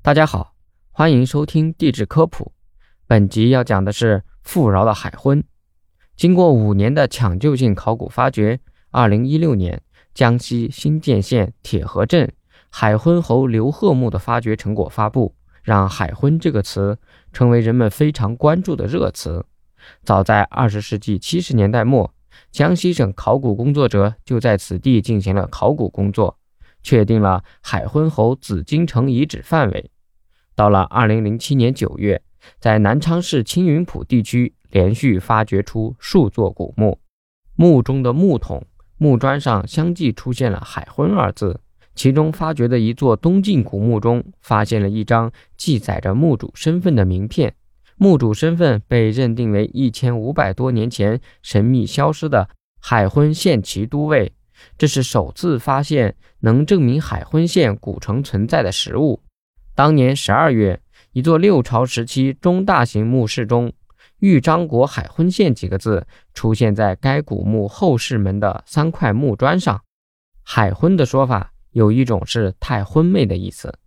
大家好，欢迎收听地质科普。本集要讲的是富饶的海昏。经过五年的抢救性考古发掘，二零一六年，江西新建县铁河镇海昏侯刘贺墓的发掘成果发布，让“海昏”这个词成为人们非常关注的热词。早在二十世纪七十年代末，江西省考古工作者就在此地进行了考古工作，确定了海昏侯紫禁城遗址范围。到了二零零七年九月，在南昌市青云浦地区连续发掘出数座古墓，墓中的木桶、木砖上相继出现了“海昏”二字。其中发掘的一座东晋古墓中，发现了一张记载着墓主身份的名片，墓主身份被认定为一千五百多年前神秘消失的海昏县旗都尉。这是首次发现能证明海昏县古城存在的实物。当年十二月，一座六朝时期中大型墓室中，“豫章国海昏县”几个字出现在该古墓后室门的三块木砖上。海昏的说法有一种是太昏昧的意思，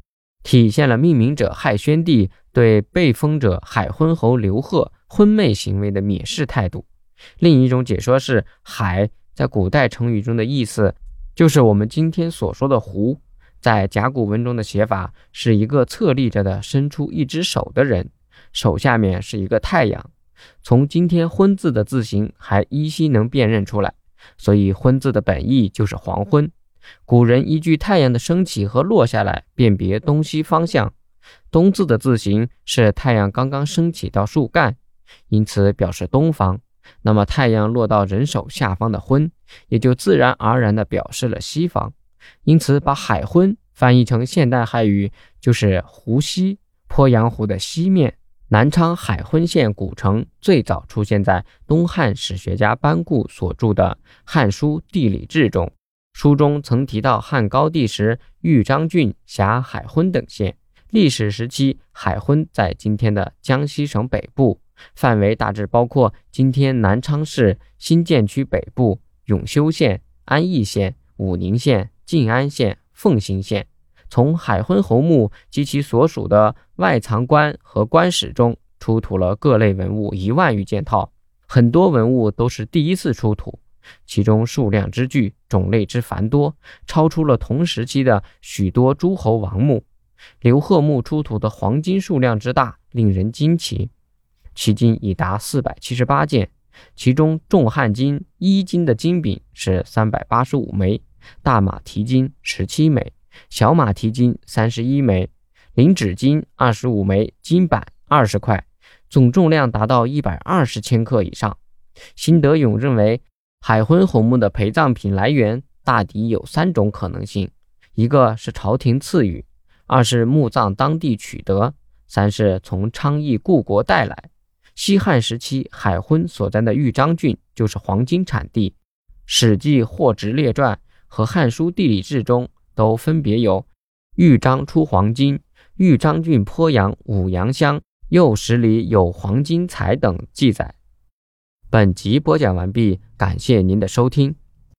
体现了命名者汉宣帝对被封者海昏侯刘贺昏昧行为的蔑视态度。另一种解说是，海在古代成语中的意思就是我们今天所说的湖。在甲骨文中的写法是一个侧立着的伸出一只手的人，手下面是一个太阳。从今天“昏”字的字形还依稀能辨认出来，所以“昏”字的本意就是黄昏。古人依据太阳的升起和落下来辨别东西方向。东字的字形是太阳刚刚升起到树干，因此表示东方。那么太阳落到人手下方的“昏”，也就自然而然地表示了西方。因此，把海昏翻译成现代汉语就是湖西，鄱阳湖的西面。南昌海昏县古城最早出现在东汉史学家班固所著的《汉书地理志》中，书中曾提到汉高帝时豫章郡辖海昏等县。历史时期，海昏在今天的江西省北部，范围大致包括今天南昌市新建区北部、永修县、安义县、武宁县。晋安县奉新县，从海昏侯墓及其所属的外藏棺和棺室中出土了各类文物一万余件套，很多文物都是第一次出土，其中数量之巨，种类之繁多，超出了同时期的许多诸侯王墓。刘贺墓出土的黄金数量之大，令人惊奇，迄今已达四百七十八件，其中重汉金一金的金饼是三百八十五枚。大马蹄金十七枚，小马蹄金三十一枚，零纸金二十五枚，金板二十块，总重量达到一百二十千克以上。辛德勇认为，海昏侯墓的陪葬品来源大抵有三种可能性：一个是朝廷赐予，二是墓葬当地取得，三是从昌邑故国带来。西汉时期，海昏所在的豫章郡就是黄金产地，《史记·货殖列传》。和《汉书地理志》中都分别有“豫章出黄金”“豫章郡鄱阳五阳乡右十里有黄金采”等记载。本集播讲完毕，感谢您的收听。